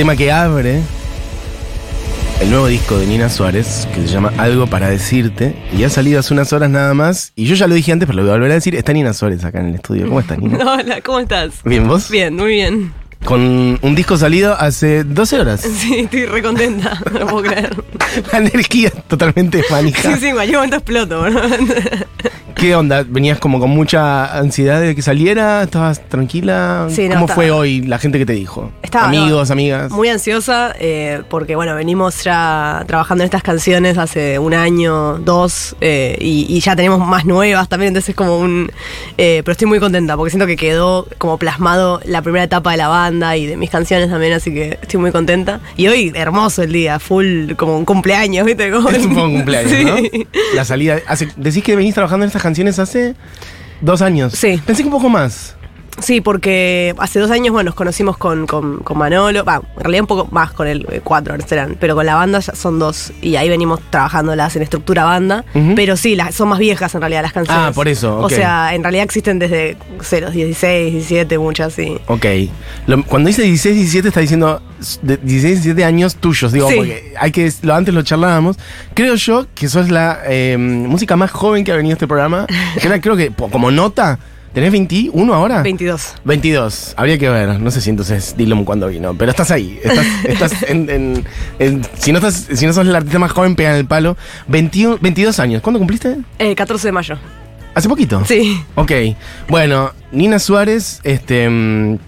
tema que abre el nuevo disco de Nina Suárez, que se llama Algo para decirte, y ha salido hace unas horas nada más, y yo ya lo dije antes, pero lo voy a volver a decir, está Nina Suárez acá en el estudio. ¿Cómo estás, Nina? Hola, ¿cómo estás? Bien, ¿vos? Bien, muy bien. Con un disco salido hace 12 horas. Sí, estoy re contenta, no lo puedo creer. La energía totalmente manija. Sí, sí, en cualquier momento exploto. ¿no? ¿Qué onda? ¿Venías como con mucha ansiedad de que saliera? ¿Estabas tranquila? Sí, no, ¿Cómo estaba- fue hoy la gente que te dijo? Estaba, Amigos, no, amigas. Muy ansiosa eh, porque, bueno, venimos ya trabajando en estas canciones hace un año, dos, eh, y, y ya tenemos más nuevas también, entonces es como un... eh, pero estoy muy contenta porque siento que quedó como plasmado la primera etapa de la banda y de mis canciones también, así que estoy muy contenta. Y hoy, hermoso el día, full, como un cumpleaños, ¿viste? Como- Es un poco un cumpleaños, Sí. ¿no? La salida. Hace, decís que venís trabajando en estas canciones hace dos años. Sí. Pensé que un poco más. Sí, porque hace dos años, bueno, nos conocimos con, con, con Manolo, va, en realidad un poco más con el eh, cuatro serán, pero con la banda ya son dos y ahí venimos trabajándolas en estructura banda, pero sí, las, son más viejas en realidad las canciones. Ah, por eso, O sea, en realidad existen desde los 16, 17, muchas, sí. Ok. Lo- cuando dice 16, 17 está diciendo de 16, 17 años tuyos, digo, Sí. porque hay que, lo, antes lo charlábamos. Creo yo que sos la eh, música más joven que ha venido a este programa. Creo que como nota, ¿tenés 21 ahora? 22. 22, habría que ver, no sé si entonces Dylan cuando vino, pero estás ahí, estás, estás en, en- en- si, no estás, si no sos el artista más joven, pega en el palo. 21, 22 años, ¿cuándo cumpliste? Eh, 14 de mayo. ¿Hace poquito? Sí. Ok, bueno, Nina Suárez, este, mm,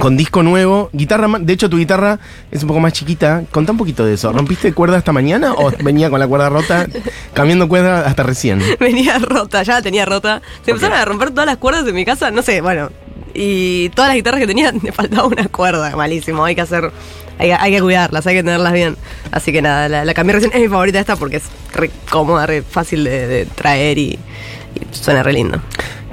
con disco nuevo, guitarra, de hecho tu guitarra es un poco más chiquita, contá un poquito de eso, ¿rompiste cuerda esta mañana o venía con la cuerda rota, cambiando cuerda hasta recién? Venía rota, ya la tenía rota. Se empezaron a romper todas las cuerdas de mi casa, no sé, bueno. Y todas las guitarras que tenía, me faltaba una cuerda, malísimo. Hay que hacer, hay, que- hay que cuidarlas, hay que tenerlas bien. Así que nada, la, la cambié recién. Es mi favorita esta porque es re cómoda, re fácil de, de traer y, y suena re lindo.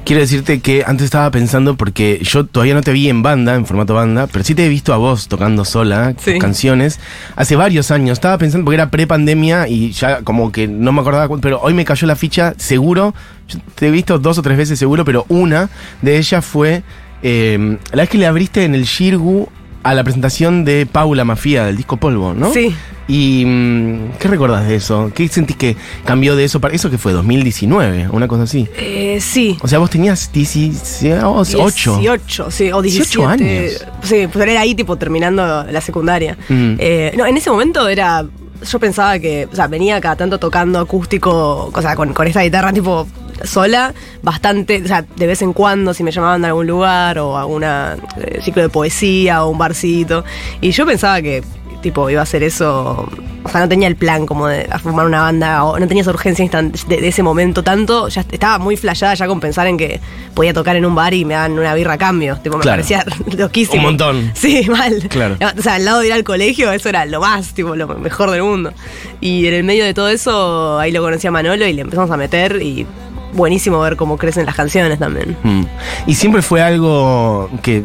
Quiero decirte que antes estaba pensando, porque yo todavía no te vi en banda, en formato banda, pero sí te he visto a vos tocando sola tus Sí. canciones hace varios años. Estaba pensando, porque era pre-pandemia y ya como que no me acordaba, pero hoy me cayó la ficha, seguro. Yo te he visto dos o tres veces seguro, pero una de ellas fue eh, la vez que le abriste en el Shirgu a la presentación de Paula Mafia del disco Polvo, ¿no? Sí. ¿Y mm, qué recordás de eso? ¿Qué sentís que cambió de eso? para ¿Eso que fue? ¿2019? Una cosa así. Eh, sí. O sea, vos tenías 18. 18, sí, o 17 18 años. Sí, pues era ahí tipo terminando la secundaria. Mm. Eh, no, en ese momento era. Yo pensaba que, o sea, venía cada tanto tocando acústico, o sea, con, con esta guitarra tipo sola, bastante, o sea, de vez en cuando si me llamaban de algún lugar o a alguna eh, ciclo de poesía o un barcito. Y yo pensaba que tipo iba a hacer eso, o sea, no tenía el plan como de formar una banda, o no tenía esa urgencia de, de ese momento tanto, ya estaba muy flasheada ya con pensar en que podía tocar en un bar y me dan una birra a cambio, tipo, me Claro. parecía loquísimo. Un montón. Sí, mal. Claro. O sea, al lado de ir al colegio, eso era lo más, tipo, lo mejor del mundo. Y en el medio de todo eso, ahí lo conocí a Manolo y le empezamos a meter y buenísimo ver cómo crecen las canciones también. Mm. Y siempre fue algo que,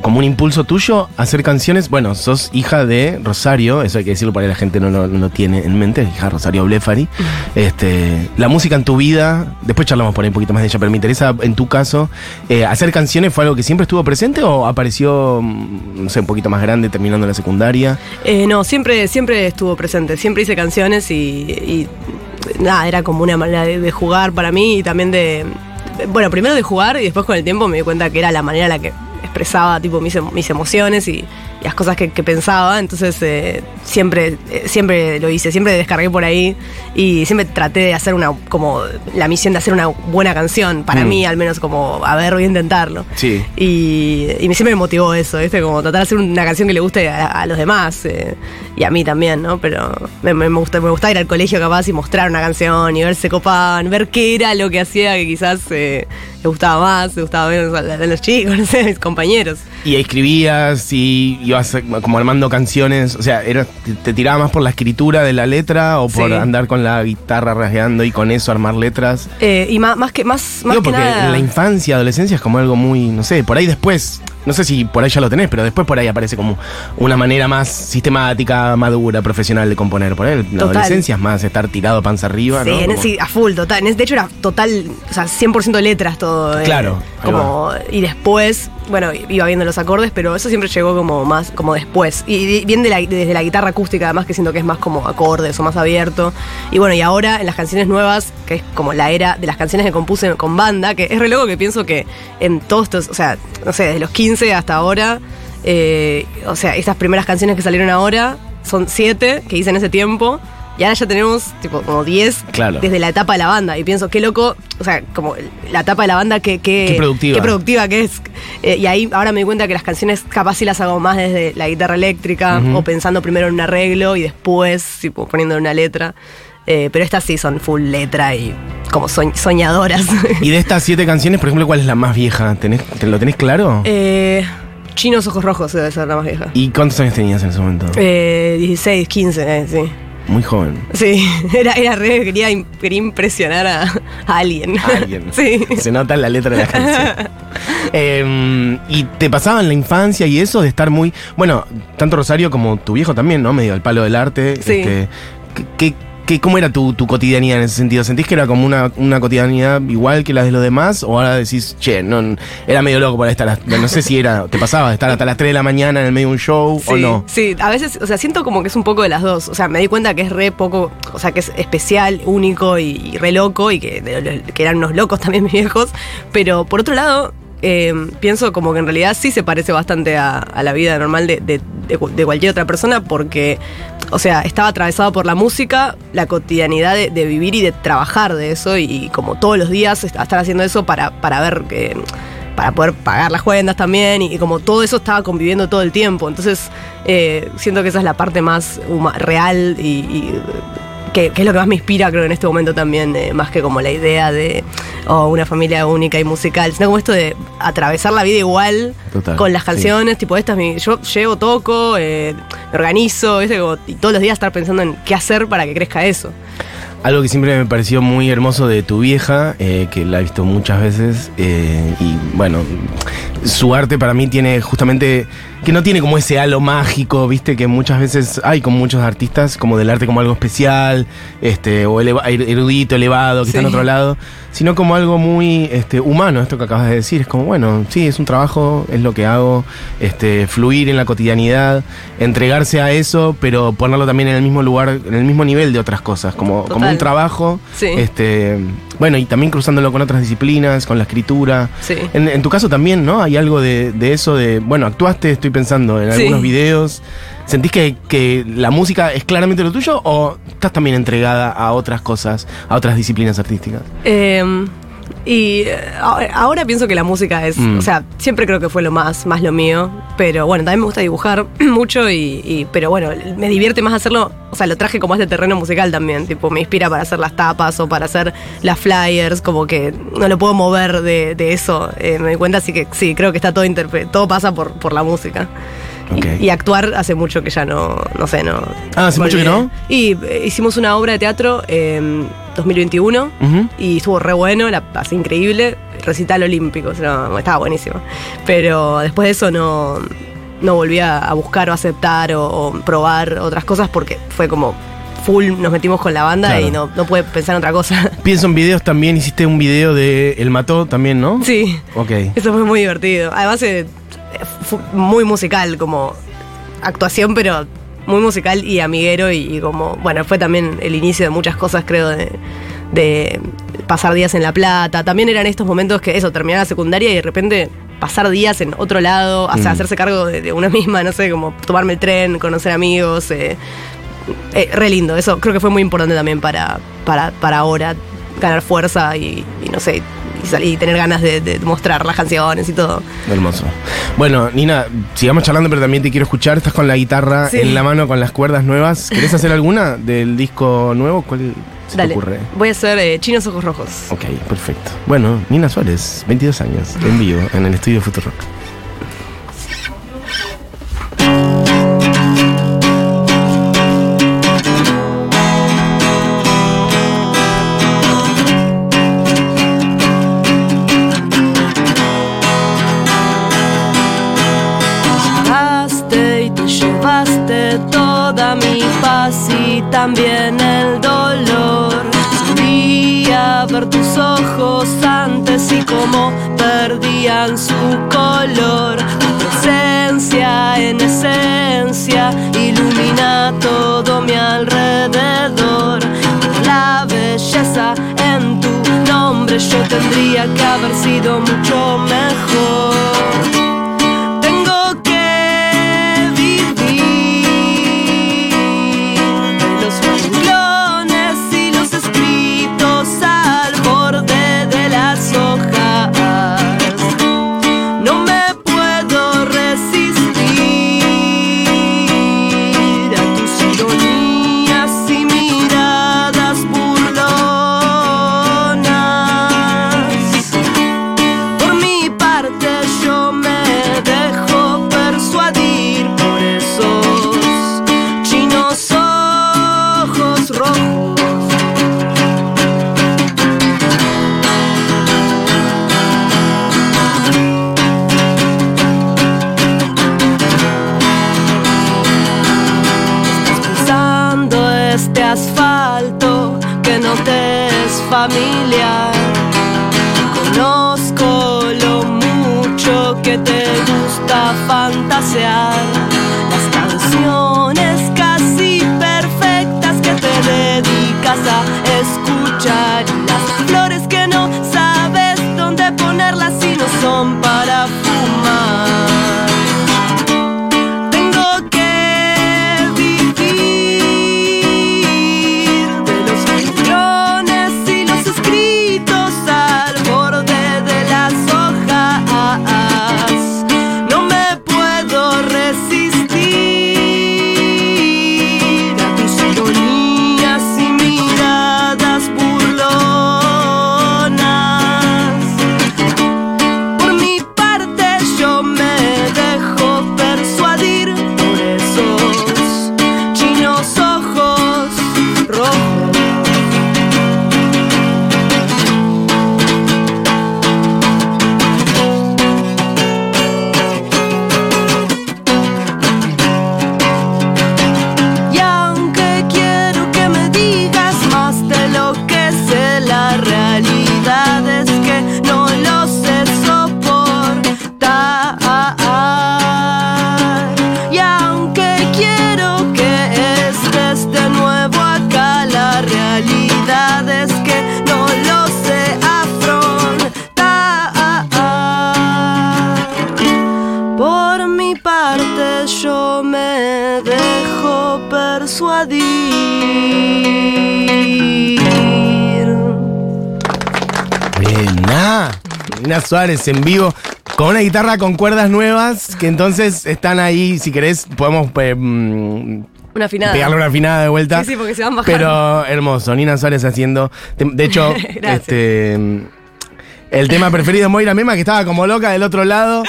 como un impulso tuyo, hacer canciones. Bueno, sos hija de Rosario, eso hay que decirlo para que la gente no lo, no lo tiene en mente, hija de Rosario Blefari. Este, la música en tu vida, después charlamos por ahí un poquito más de ella, pero me interesa en tu caso, eh, ¿hacer canciones fue algo que siempre estuvo presente o apareció, mm, no sé, un poquito más grande terminando la secundaria? Eh, no, siempre, siempre estuvo presente, siempre hice canciones y, y nada, era como una manera de, jugar para mí y también de, bueno, primero de jugar y después con el tiempo me di cuenta que era la manera en la que expresaba tipo mis, mis emociones y las cosas que, que pensaba, entonces eh, siempre, eh, siempre lo hice, siempre descargué por ahí y siempre traté de hacer una, como la misión de hacer una buena canción, para Mm. mí al menos como, a ver, voy a intentarlo. Sí. Y, y me- siempre me motivó eso, ¿viste? Como tratar de hacer una canción que le guste a, a los demás eh, y a mí también, ¿no? Pero me, me, me gusta, me gustaba ir al colegio capaz y mostrar una canción y ver si se copaban, ver qué era lo que hacía que quizás eh, le gustaba más, le gustaba menos a, a los chicos, no sé, a mis compañeros. Y escribías y ibas como armando canciones, o sea, era, te, te tiraba más por la escritura de la letra o por Sí. andar con la guitarra rasgueando y con eso armar letras. Eh, y más, más que más, más Digo, que porque nada. en la infancia, adolescencia es como algo muy, no sé, por ahí después no sé si por ahí ya lo tenés, pero después por ahí aparece como una manera más sistemática, madura, profesional de componer. Por él, la Total. adolescencia es más estar tirado panza arriba, Sí, ¿no? en- sí, a full, total. En- De hecho, era total, o sea, 100% letras todo. eh, Claro, ahí Como, y después, bueno, iba viendo los acordes, pero eso siempre llegó como más, como después. Y bien de la- desde la guitarra acústica, además, que siento que es más como acordes o más abierto. Y bueno, y ahora en las canciones nuevas, que es como la era de las canciones que compuse con banda, que es re loco que pienso que en todos estos, o sea, no sé, desde los 15 hasta ahora, eh, o sea, estas primeras canciones que salieron ahora son siete que hice en ese tiempo. Y ahora ya tenemos tipo como 10 Claro. desde la etapa de la banda. Y pienso, qué loco, o sea, como la etapa de la banda, Qué productiva. Qué productiva que es. Eh, y ahí ahora me di cuenta que las canciones capaz sí las hago más desde la guitarra eléctrica Ujú. o pensando primero en un arreglo y después tipo, poniendo una letra. Eh, pero estas sí son full letra y como soñ- soñadoras. Y de estas siete canciones, por ejemplo, ¿cuál es la más vieja? ¿Tenés, te- ¿Lo tenés claro? eh, Chinos Ojos Rojos debe ser la más vieja. ¿Y cuántos años tenías en ese momento? Eh, 16, 15, eh, sí. Muy joven. Sí, era, era re, quería, quería impresionar a, a alguien. A alguien. sí. Se nota en la letra de la canción. Eh, y te pasaba en la infancia y eso de estar muy. Bueno, tanto Rosario como tu viejo también, ¿no? Medio al palo del arte. Sí. Este, ¿qué- qué- ¿Cómo era tu, tu cotidianidad en ese sentido? ¿Sentís que era como una, una cotidianidad igual que la de los demás? ¿O ahora decís, che, no, era medio loco para estar. hasta- No sé si era. ¿Te pasaba de estar hasta las 3 de la mañana en el medio de un show o Sí, no? sí, a veces, o sea, siento como que es un poco de las dos. O sea, me di cuenta que es re poco, o sea, que es especial, único y, y re loco y que, de- que eran unos locos también mis viejos. Pero por otro lado, eh, pienso como que en realidad sí se parece bastante a, la vida normal de, de- de cu- de cualquier otra persona porque, o sea, estaba atravesado por la música, la cotidianidad de, vivir y de trabajar de eso y, como todos los días est- estar haciendo eso para, para ver que para poder pagar las cuentas también y, como todo eso estaba conviviendo todo el tiempo. Entonces eh, siento que esa es la parte más real y, que, que es lo que más me inspira creo en este momento también, eh, más que como la idea de oh, una familia única y musical, sino como esto de atravesar la vida igual Total, con las sí. canciones, tipo esta es mi, yo llevo, toco, eh, me organizo, ¿viste? Como- y todos los días estar pensando en qué hacer para que crezca eso. Algo que siempre me pareció muy hermoso de tu vieja, eh, que la he visto muchas veces, y bueno, su arte para mí tiene justamente, que no tiene como ese halo mágico, viste, que muchas veces hay con muchos artistas, como del arte como algo especial, este, o eleva- erudito, elevado, que está en otro lado, sino como algo muy este, humano, esto que acabas de decir, es como, bueno, sí, es un trabajo, es lo que hago, este, fluir en la cotidianidad, entregarse a eso, pero ponerlo también en el mismo lugar, en el mismo nivel de otras cosas, como, como un trabajo, Sí. este, bueno, y también cruzándolo con otras disciplinas, con la escritura. Sí. En, en tu caso también, ¿no? Hay algo de, de eso de, bueno, actuaste, estoy pensando, en Sí. algunos videos. ¿Sentís que, que la música es claramente lo tuyo o estás también entregada a otras cosas, a otras disciplinas artísticas? Eh, y eh, ahora pienso que la música es, Mm. o sea, siempre creo que fue lo más, más lo mío, pero bueno, también me gusta dibujar mucho y, y- pero bueno, me divierte más hacerlo, o sea, lo traje como este terreno musical también, tipo, me inspira para hacer las tapas o para hacer las flyers, como que no lo puedo mover de, de eso, eh, me doy cuenta, así que sí, creo que está todo, todo pasa por, por la música. Y- actuar hace mucho que ya no, no sé, no. Ah, ¿hace mucho que no? Y eh, hicimos una obra de teatro en 2021 Ujú. y estuvo re bueno, la pasé increíble, recital olímpico, o sea, estaba buenísimo. Pero después de eso no, no volví a, a buscar o aceptar o, o probar otras cosas porque fue como full, nos metimos con la banda Claro. y no, no pude pensar en otra cosa. Pienso en videos también, hiciste un video de El Mató también, ¿no? sí, Ok. eso fue muy divertido. Además, eh, muy musical, como actuación, pero muy musical y amiguero y, y como, bueno, fue también el inicio de muchas cosas, creo, de, de pasar días en La Plata. También eran estos momentos que eso, terminar la secundaria y de repente pasar días en otro lado, o sea, Mm. hacerse cargo de, de una misma, no sé, como tomarme el tren, conocer amigos. eh, eh, re lindo, eso creo que fue muy importante también para, para, para ahora ganar fuerza y, y no sé, y, sal- y tener ganas de, de mostrar las canciones y todo. Hermoso. Bueno, Nina, sigamos charlando, pero también te quiero escuchar. Estás con la guitarra Sí. en la mano con las cuerdas nuevas. ¿Querés hacer alguna del disco nuevo? ¿Cuál se Dale, te ocurre? voy a hacer eh, Chinos Ojos Rojos. Ok, perfecto. Bueno, Nina Suárez, 22 años, en vivo, en el estudio Futurock. Perdían su color. Tu presencia en esencia ilumina todo mi alrededor. La belleza en tu nombre yo tendría que haber sido mucho mejor. night. Suárez en vivo con una guitarra con cuerdas nuevas que entonces están ahí. Si querés, podemos eh, mm, Una afinada. pegarle una afinada de vuelta. Sí, sí, porque se van bajando. Pero hermoso, Nina Suárez haciendo. De, hecho, este. El tema preferido de Moira Mema, que estaba como loca del otro lado.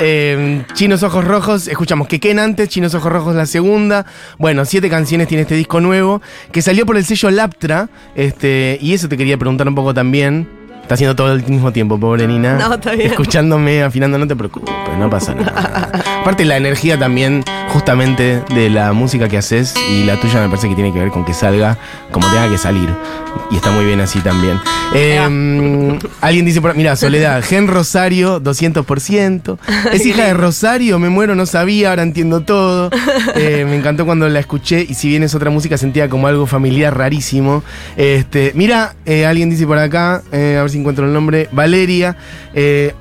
Eh, Chinos Ojos Rojos, escuchamos que Ken antes, Chinos Ojos Rojos la segunda. Bueno, siete canciones tiene este disco nuevo, que salió por el sello Laptra. Este, y eso te quería preguntar un poco también. Está haciendo todo al mismo tiempo, pobre Nina. No, está bien. Escuchándome, afinando, no te preocupes, no pasa nada. Aparte, la energía también, justamente, de la música que haces y la tuya me parece que tiene que ver con que salga como tenga que salir. Y está muy bien así también. Eh, alguien dice, por, mira, Soledad, Gen Rosario, 200%. Es hija de Rosario, me muero, no sabía, ahora entiendo todo. Eh, me encantó cuando la escuché y si bien es otra música, sentía como algo familiar rarísimo. Este, mira, eh, alguien dice por acá, eh, a ver si encuentro el nombre, Valeria.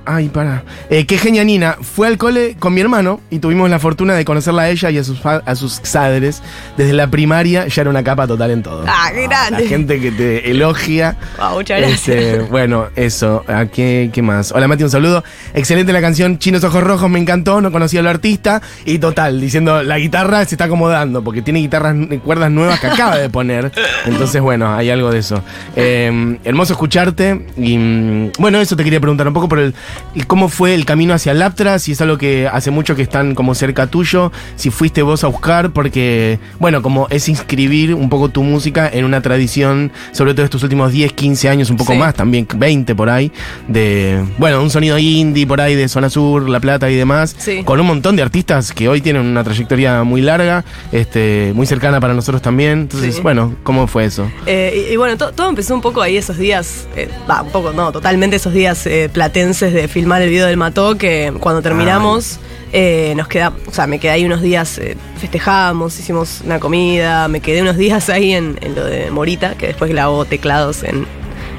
ay, para. Qué genia Nina. Fue al cole con mi hermano y tuvimos la fortuna de conocerla a ella y a sus, a sus padres. Desde la primaria ya era una capa total en todo. Ah, qué grande. La gente que te elogia. Wow, muchas gracias. Este, bueno, eso. ¿A qué, qué más? Hola Mati, un saludo. Excelente la canción Chinos Ojos Rojos, me encantó. No conocía al artista. Y total, diciendo, la guitarra se está acomodando porque tiene guitarras, cuerdas nuevas que acaba de poner. Entonces, bueno, hay algo de eso. Eh, hermoso escucharte. Y mm, bueno, eso te quería preguntar un poco por el, el cómo fue el camino hacia Laptra, si es algo que hace mucho que están como cerca tuyo, si fuiste vos a buscar, porque, bueno, como es inscribir un poco tu música en una tradición, sobre todo estos últimos 10, 15 años años, un poco Sí. más, también 20 por ahí, de, bueno, un sonido indie por ahí de Zona Sur, La Plata y demás, Sí. con un montón de artistas que hoy tienen una trayectoria muy larga, este, muy cercana para nosotros también. Entonces, Sí. bueno, ¿cómo fue eso? Eh, y, y bueno, to- todo empezó un poco ahí esos días, eh, va, un poco, no, totalmente esos días eh, platenses de filmar el video del Mató, que cuando terminamos eh, nos quedamos, o sea, me quedé ahí unos días, eh, festejamos, hicimos una comida, me quedé unos días ahí en, en lo de Morita, que después grabó teclados en,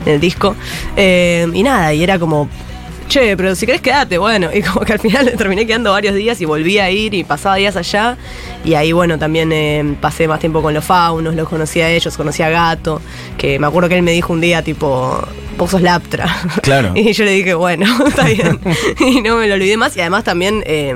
en el disco. Eh, y nada, y era como, che, pero si querés quedate, bueno, y como que al final terminé quedando varios días y volví a ir y pasaba días allá. Y ahí, bueno, también eh, pasé más tiempo con los faunos, los conocí a ellos, conocí a Gato, que me acuerdo que él me dijo un día, tipo, vos sos Laptra. Claro. y yo le dije, bueno, está bien. y no me lo olvidé más. Y además también... eh,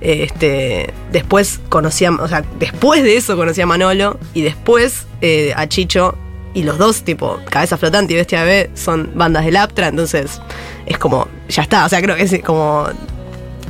este, después conocí a, o sea, después de eso conocí a Manolo y después eh, a Chicho y los dos, tipo, Cabeza Flotante y Bestia Bebé son bandas de Laptra, entonces es como, ya está, o sea, creo que es como,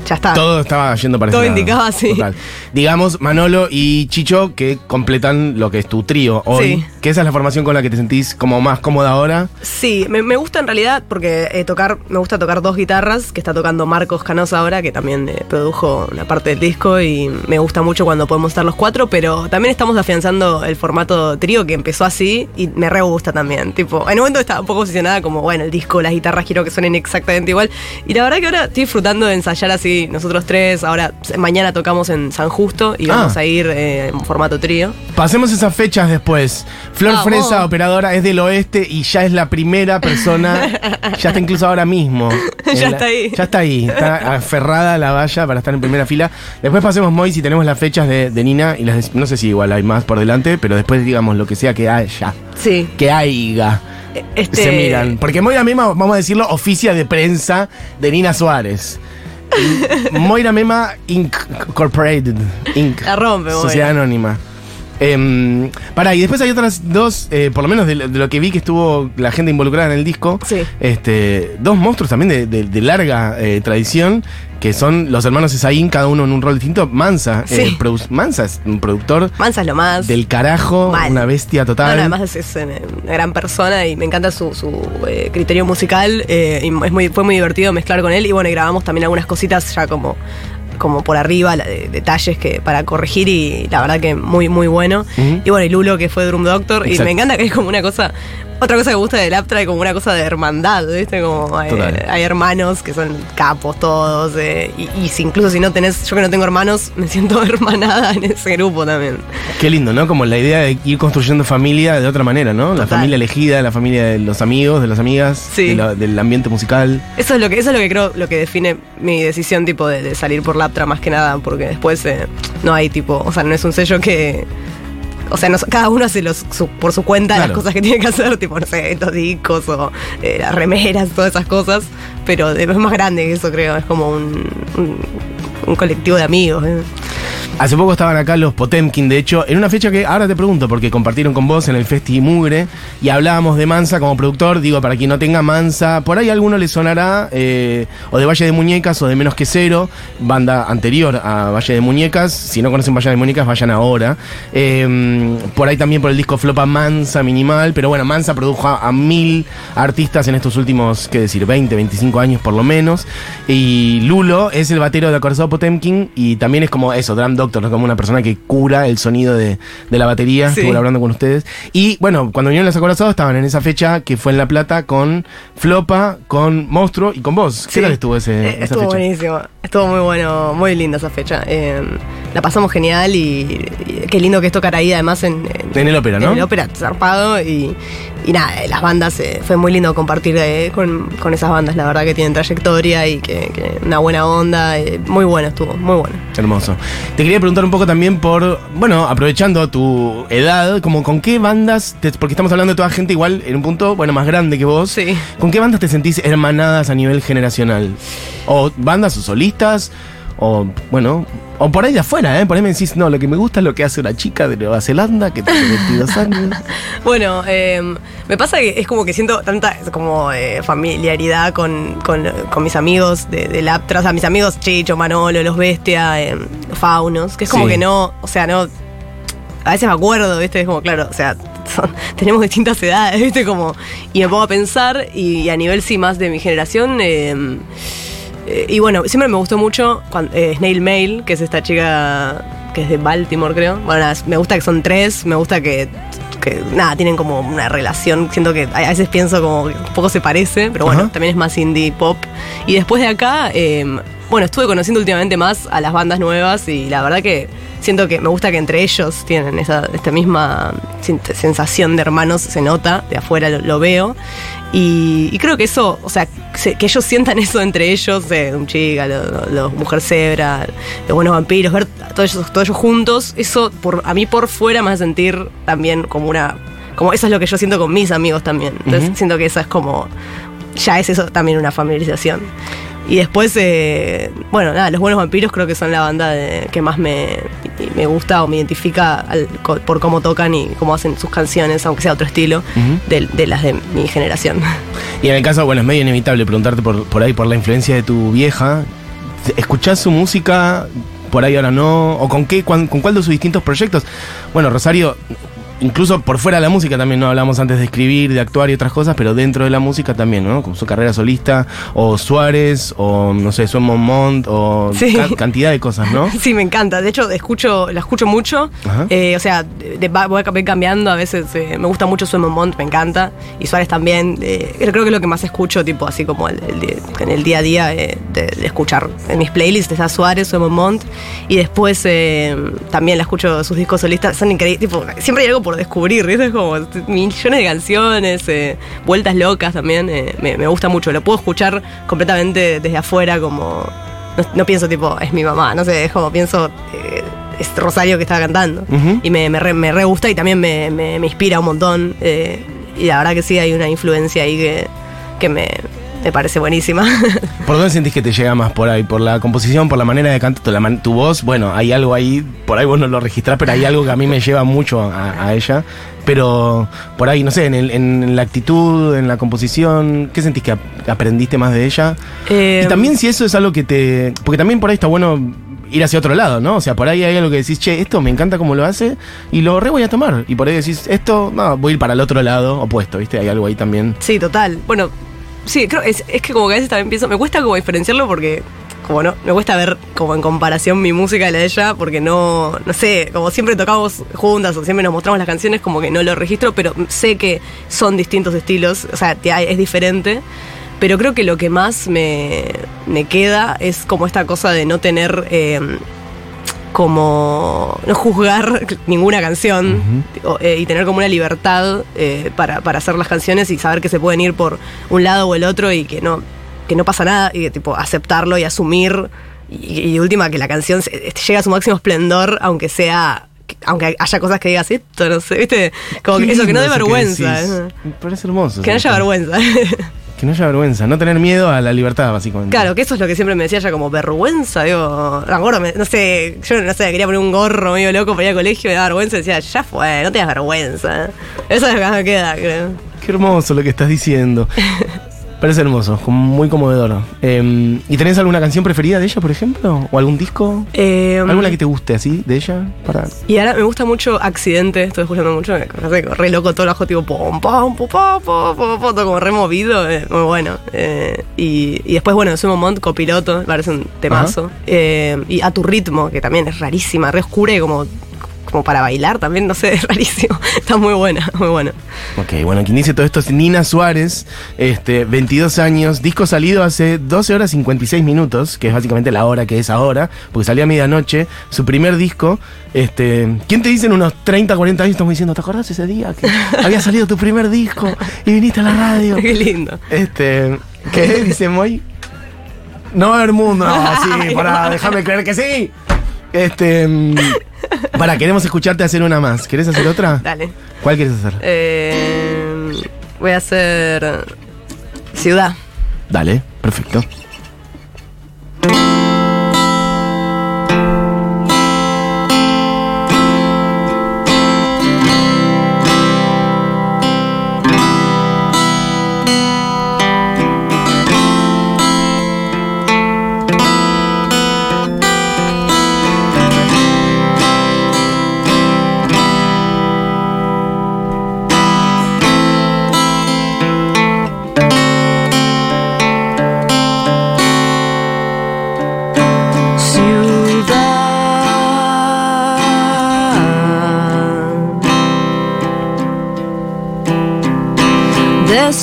ya está. Todo estaba yendo para Todo ese lado. indicaba, sí. Total. Digamos, Manolo y Chicho que completan lo que es tu trío hoy. Sí. Que esa es la formación con la que te sentís como más cómoda ahora. Sí, me, me gusta en realidad porque eh, tocar, me gusta tocar dos guitarras, que está tocando Marcos Canosa ahora, que también eh, produjo una parte del disco y me gusta mucho cuando podemos estar los cuatro, pero también estamos afianzando el formato trío que empezó así y me re gusta también. Tipo, en un momento estaba un poco obsesionada como, bueno, el disco, las guitarras quiero que suenen exactamente igual. Y la verdad que ahora estoy disfrutando de ensayar así nosotros tres. Ahora, mañana tocamos en San Justo y Ah. vamos a ir eh, en formato trío. Pasemos esas fechas después. Flor Vamos. Fresa, operadora, es del oeste y ya es la primera persona. ya está incluso ahora mismo. En Ya la- está ahí. Ya está ahí. Está aferrada a la valla para estar en primera fila. Después pasemos Moy si tenemos las fechas de, de Nina y las de- no sé si igual hay más por delante, pero después digamos lo que sea que haya. Sí. Que haya. Este, Se miran. Porque Moira Mema, vamos a decirlo, oficia de prensa de Nina Suárez. Moira Mema Incorporated. Inc. La rompe, Moira. Sociedad Anónima. Em, pará, y después hay otras dos, eh, por lo menos de, lo- de lo que vi que estuvo la gente involucrada en el disco, Sí. este, dos monstruos también de, de- de larga eh, tradición, que son los hermanos Esaín, cada uno en un rol distinto. Mansa, Sí. eh, produ- Mansa es un productor Mansa es lo más. del carajo, Mal. una bestia total. no, además es, es, eh, una gran persona y me encanta su, su, eh, criterio musical. eh, y es muy, fue muy divertido mezclar con él. Y bueno, y grabamos también algunas cositas ya como, como por arriba, la de- detalles que para corregir. Y la verdad que muy, muy bueno. Y bueno, y Lulo que fue Drum Doctor. Y me encanta que es como una cosa. Otra cosa que me gusta del Aptra es como una cosa de hermandad, ¿viste? Como eh, hay hermanos que son capos todos. eh, y, y si incluso si no tenés, yo que no tengo hermanos, me siento hermanada en ese grupo también. Qué lindo, ¿no? Como la idea de ir construyendo familia de otra manera, ¿no? La familia elegida, la familia de los amigos, de las amigas, Sí. de la- del ambiente musical. Eso es lo que, eso es lo que creo, lo que define mi decisión tipo de, de salir por Laptra más que nada, porque después eh, no hay tipo, o sea, no es un sello que. O sea, no- cada uno hace los, su- por su cuenta Claro. las cosas que tiene que hacer, tipo, no sé, los discos o eh, las remeras, todas esas cosas. Pero es más grande que eso, creo. Es como un, un, un colectivo de amigos. ¿eh? Hace poco estaban acá los Potemkin, de hecho, en una fecha que ahora te pregunto, porque compartieron con vos en el Festi Mugre y hablábamos de Mansa como productor. Digo, para quien no tenga Mansa, por ahí alguno le sonará, eh, o de Valle de Muñecas o de Menos que Cero, banda anterior a Valle de Muñecas. Si no conocen Valle de Muñecas, vayan ahora. Eh, por ahí también por el disco Flopa Mansa Minimal, pero bueno, Mansa produjo a, a mil artistas en estos últimos, qué decir, 20, 25 años por lo menos. Y Lulo es el batero de Acorazado Potemkin y también es como eso, Drum Doctor, ¿no? como una persona que cura el sonido de, de la batería. Sí. Estuvo hablando con ustedes. Y bueno, cuando vinieron los Acorazados estaban en esa fecha que fue en La Plata con Flopa, con Monstruo y con vos. ¿Qué Sí. tal estuvo ese, Eh, esa estuvo fecha? buenísimo. Estuvo muy bueno, muy linda esa fecha. Eh, la pasamos genial y, y qué lindo que es tocar ahí además en, En el ópera, ¿no? En el ópera, zarpado y, y nada, eh, las bandas, eh, fue muy lindo compartir eh, con, con esas bandas, la verdad que tienen trayectoria y que, que una buena onda, eh, muy bueno estuvo, muy bueno. Hermoso. Te quería preguntar un poco también por, bueno, aprovechando tu edad, como con qué bandas, te- porque estamos hablando de toda gente igual en un punto, bueno, más grande que vos. Sí. ¿Con qué bandas te sentís hermanadas a nivel generacional? O bandas o solistas, o bueno, o por ahí de afuera, ¿eh? Por ahí me decís, no, lo que me gusta es lo que hace una chica de Nueva Zelanda que tiene 22 años. Bueno, eh, me pasa que es como que siento tanta como eh, familiaridad con, con- con mis amigos de, de Laptra, o sea, mis amigos Chicho, Manolo, Los Bestia, eh, Faunos, que es como Sí. que no, o sea, no. A veces me acuerdo, ¿viste? Es como, claro, o sea, son, tenemos distintas edades, ¿viste? Como, y me pongo a pensar, y, a nivel sí más de mi generación, eh, y bueno, siempre me gustó mucho eh, Snail Mail, que es esta chica que es de Baltimore, creo. Bueno, me gusta que son tres, me gusta que, nada, tienen como una relación. Siento que a veces pienso como que un poco se parece, pero bueno, también es más indie pop. Y después de acá, em, bueno, estuve conociendo últimamente más a las bandas nuevas y la verdad que siento que me gusta que entre ellos tienen esa, esta misma sensación de hermanos, se nota, de afuera lo veo. Y, creo que eso, o sea, que ellos sientan eso entre ellos, de un chica, los, mujer cebra, los buenos vampiros, ver todos ellos, todos ellos juntos, eso por, a mí por fuera me hace sentir también como una. Como eso es lo que yo siento con mis amigos también. Entonces siento que eso es como. Ya es eso también una familiarización. Y después, eh, bueno, nada, Los Buenos Vampiros creo que son la banda que más me, me, gusta o me identifica por cómo tocan y cómo hacen sus canciones, aunque sea otro estilo, de, las de mi generación. Y en el caso, bueno, es medio inevitable preguntarte por, por ahí, por la influencia de tu vieja. ¿Escuchás su música? Por ahí ahora no. ¿O con qué? con cuál de sus distintos proyectos? Bueno, Rosario incluso por fuera de la música también, no hablamos antes de escribir, de actuar y otras cosas, pero dentro de la música también, ¿no? Como su carrera solista, o Suárez, o no sé, Suen Monmont, o cantidad de cosas, ¿no? Sí, me encanta. De hecho, escucho, la escucho mucho. Eh, o sea, de, voy cambiando, a veces eh, me gusta mucho Suen Monmont, me encanta. Y Suárez también. Eh, creo que es lo que más escucho, tipo, así como el, en el día a día de, escuchar. En mis playlists está Suárez, Suen Monmont. Y después también la escucho sus discos solistas. Son increíbles. Tipo, siempre hay algo por descubrir, Es como millones de canciones, eh, vueltas locas también, eh, me, gusta mucho. Lo puedo escuchar completamente desde afuera, como. No, pienso tipo, es mi mamá, no sé, es como pienso. Eh, es Rosario que estaba cantando. Y me, re, gusta y también me, inspira un montón. y la verdad que sí, hay una influencia ahí que, que me, me parece buenísima. ¿Por dónde sentís que te llega más por ahí? ¿Por la composición, por la manera de cantar, tu, voz? Bueno, hay algo ahí, por ahí vos no lo registrás, pero hay algo que a mí me lleva mucho a, ella. Pero por ahí, no sé, en, la actitud, en la composición, ¿qué sentís que aprendiste más de ella? y em, también si eso es algo que te... Porque también por ahí está bueno ir hacia otro lado, ¿no? O sea, por ahí hay algo que decís, che, esto me encanta cómo lo hace y lo re voy a tomar. Y por ahí decís, esto, no, voy a ir para el otro lado opuesto, ¿viste? Hay algo ahí también. Sí, total. Bueno, Sí, creo es, es que como que a veces también pienso, me cuesta como diferenciarlo porque como no, me cuesta ver como en comparación mi música y la de ella, porque no, no sé, como siempre tocamos juntas o siempre nos mostramos las canciones, como que no lo registro, pero sé que son distintos estilos, o sea, es diferente. Pero creo que lo que más me, me queda es como esta cosa de no tener eh, como no juzgar ninguna canción eh, y tener como una libertad eh, para, hacer las canciones y saber que se pueden ir por un lado o el otro y que no, que no pasa nada y tipo aceptarlo y asumir y, última que la canción este, llega a su máximo esplendor aunque sea aunque haya cosas que digas esto, no sé, viste, como que eso, que no dé vergüenza. Me parece hermoso. Que no haya vergüenza. Que no haya vergüenza, no tener miedo a la libertad, básicamente. Claro, que eso es lo que siempre me decía ella como vergüenza, digo, no sé, yo no sé, quería poner un gorro medio loco para ir al colegio, me da vergüenza, y decía, ya fue, no tengas vergüenza. Eso es lo que me queda, creo. Qué hermoso lo que estás diciendo. Parece hermoso, muy conmovedor. Em, ¿Y tenés alguna canción preferida de ella, por ejemplo? ¿O algún disco? Em, ¿Alguna que te guste así de ella? Para... Y ahora me gusta mucho Accidente, estoy escuchando mucho, me parece re loco todo el ajo, tipo pom, pom, pom, pom, pom, pom, pom, como removido, eh, muy bueno. Eh, y, y, después, bueno, Sumo Mont, copiloto, me parece un temazo. Eh, y A tu ritmo, que también es rarísima, re oscura y como como para bailar también, no sé, es rarísimo. Está muy buena, muy buena. Ok, bueno, quien dice todo esto es Nina Suárez, este, 22 años, disco salido hace 12 horas 56 minutos, que es básicamente la hora que es ahora, porque salió a medianoche, su primer disco. Este, ¿Quién te dice en unos 30, 40 años estamos diciendo, ¿te acordás ese día que había salido tu primer disco y viniste a la radio? Qué lindo. Este, ¿qué dice Moy? No va haber mundo. No, sí, para, déjame creer que sí. Este. Para, queremos escucharte hacer una más. ¿Querés hacer otra? Dale. ¿Cuál quieres hacer? Eh, voy a hacer. Ciudad. Dale, perfecto.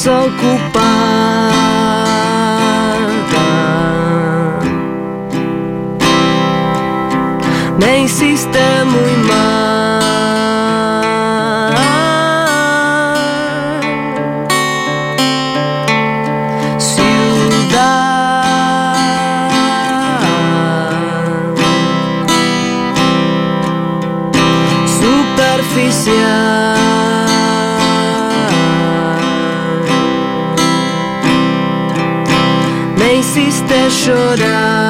Desocupada. Me hiciste muy hiciste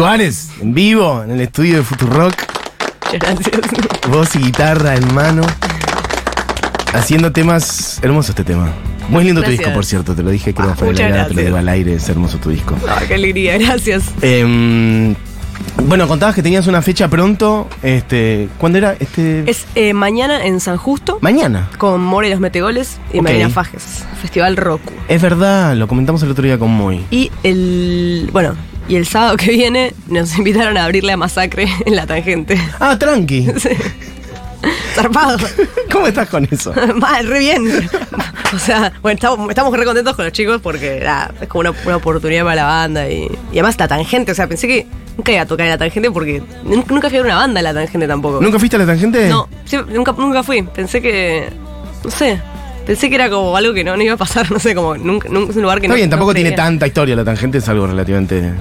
Suárez, en vivo, en el estudio de Futurock. Gracias. Voz y guitarra en mano. Haciendo temas. Hermoso este tema. Muy lindo tu disco, por cierto. Te lo dije que Ah, grada, te lo digo al aire. Es hermoso tu disco. Ah, qué alegría, gracias. Em, bueno, contabas que tenías una fecha pronto. Este, ¿Cuándo era? Este, Es eh, mañana en San Justo Mañana. con More y los Metegoles y Ok. Marina Fajes, Festival Roku. Es verdad, lo comentamos el otro día con Moy. Y el. Bueno, y el sábado que viene nos invitaron a abrirle a Masacre en la tangente. Ah, tranqui. Zarpado. ¿Cómo estás con eso? Mal, re bien. O sea, bueno, estamos, estamos re contentos con los chicos porque nada, es como una, una oportunidad para la banda y, y además la tangente. O sea, pensé que nunca iba a tocar en la tangente porque nun- nunca fui a una banda en la tangente tampoco. ¿Nunca fuiste a la tangente? No, sí, nunca, nunca fui. Pensé que. No sé. Pensé que era como algo que no, no iba a pasar. No sé, como nunca, nunca es un lugar que Está no. bien, no tampoco tiene creía. tanta historia. La tangente es algo relativamente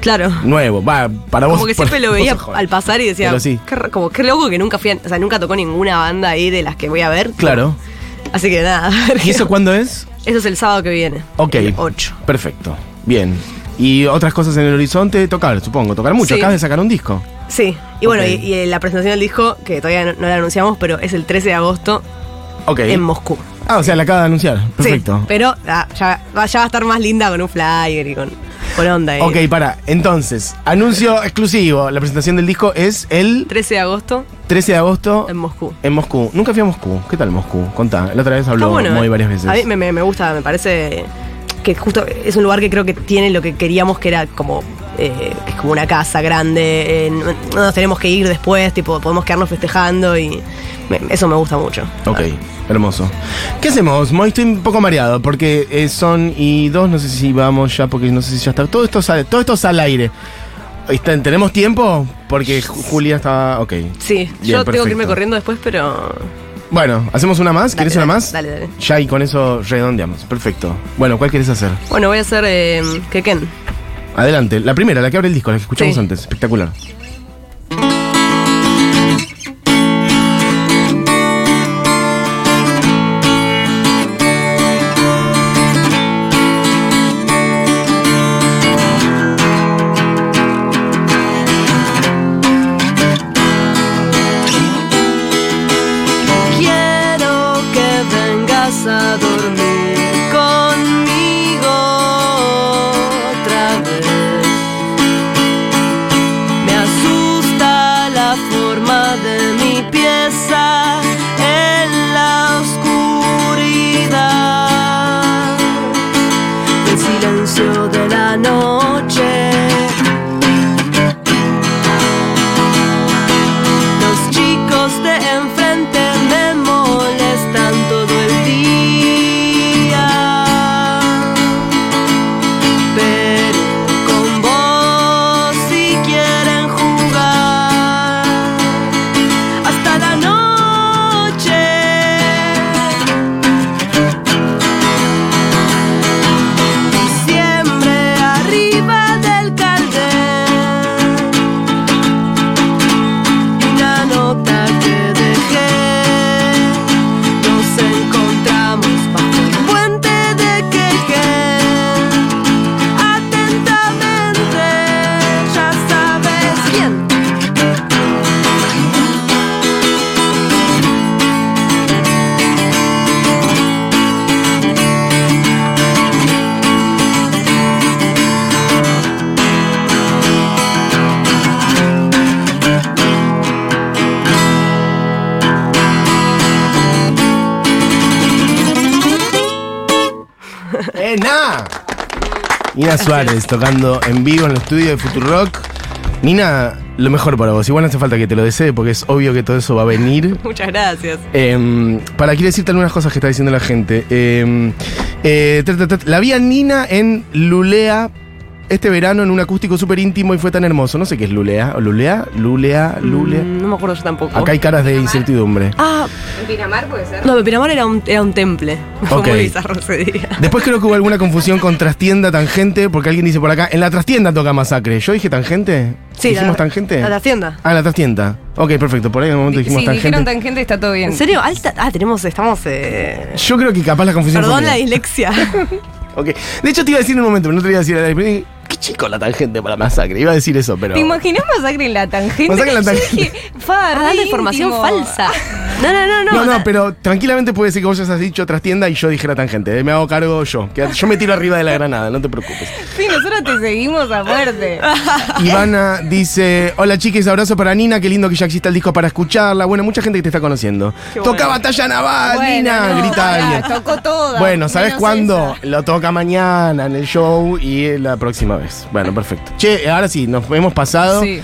Claro. nuevo. Va, para vos. Como que siempre lo veía al pasar y decía, Pero sí. qué, ra- como qué loco que nunca fui, a- o sea, nunca tocó ninguna banda ahí de las que voy a ver. Claro. Así que nada. ¿Y eso cuándo es? Eso es el sábado que viene. Ok. El 8. Perfecto. Bien. ¿Y otras cosas en el horizonte? Tocar, supongo. Tocar mucho. Sí. Acabas de sacar un disco. Sí. Y bueno, Ok. y, y la presentación del disco, que todavía no, no la anunciamos, pero es el 13 de agosto Ok. en Moscú. Ah, o sea, la acaba de anunciar. Perfecto. Sí, pero ah, ya, va, ya va a estar más linda con un flyer y con, con onda. y- Ok, para. Entonces, anuncio exclusivo. La presentación del disco es el 13 de agosto 13 de agosto en Moscú. en Moscú. Nunca fui a Moscú. ¿Qué tal Moscú? Contá. La otra vez habló Está bueno, muy eh. varias veces. A mí me, me- me gusta, me parece que justo es un lugar que creo que tiene lo que queríamos, que era como eh, que es como una casa grande, eh, no no nos tenemos que ir después, tipo, podemos quedarnos festejando y me- eso me gusta mucho. Ok, hermoso. ¿Qué hacemos? Moy, estoy un poco mareado porque eh, son y dos, no sé si vamos ya, porque no sé si ya está. Todo esto sale, todo esto sale al aire. ¿Tenemos tiempo? Porque Ju- Julia está. Ok. Sí, Bien, yo tengo que irme corriendo después, pero... Bueno, ¿hacemos una más? ¿Quieres una más? dale, dale. Ya y con eso redondeamos. Perfecto. Bueno, ¿cuál quieres hacer? Bueno, voy a hacer eh, Quequén. Adelante. La primera, la que abre el disco, la que escuchamos Sí. antes. Espectacular. Suárez tocando en vivo en el estudio de Futurock. Nina, lo mejor para vos. Igual no hace falta que te lo desee porque es obvio que todo eso va a venir. Muchas gracias. Em, para quiero decirte algunas cosas que está diciendo la gente. Em, eh, la vi a Nina en Lulea este verano en un acústico súper íntimo y fue tan hermoso. No sé qué es Lulea. ¿O Lulea? Lulea, Lulea. Mm, no me acuerdo yo tampoco. Acá hay caras de incertidumbre. Ah, ¿En Pinamar puede ser? no, Pinamar era un, era un temple. Fue Ok. muy bizarro ese día. Después creo que hubo alguna confusión con trastienda, tangente, porque alguien dice por acá, en la trastienda toca masacre. ¿Yo dije tangente? ¿Dijimos la, tangente? La tienda. Ah, la trastienda. Ok, perfecto. Por ahí en un momento dijimos Sí, tangente. dijeron tangente, está todo bien. ¿En serio? Alta. Ah, tenemos, estamos. Eh... Yo creo que capaz la confusión Perdón fue la dislexia. Ok. De hecho, te iba a decir en un momento, pero no te iba a decir. Dije, Qué chico la tangente para masacre. Iba a decir eso, pero. ¿Te imaginas masacre en la tangente? Masacre en la Yo tangente. dije, fa, Ah, re dale información falsa. No, no, no, no. No, no, pero tranquilamente puede ser que vos hayas dicho trastienda y yo dijera tangente. Eh, Me hago cargo yo. Yo me tiro arriba de la granada, no te preocupes. Sí, nosotros te seguimos a muerte. Ivana dice: Hola chiques, abrazo para Nina. Qué lindo que ya exista el disco para escucharla. Bueno, mucha gente que te está conociendo. Qué bueno. Toca batalla naval, Bueno, Nina. no, grita alguien. Tocó toda. Bueno, ¿sabes cuándo? esa. Lo toca mañana en el show y la próxima Bueno, perfecto. Che, ahora sí, nos hemos pasado. Sí.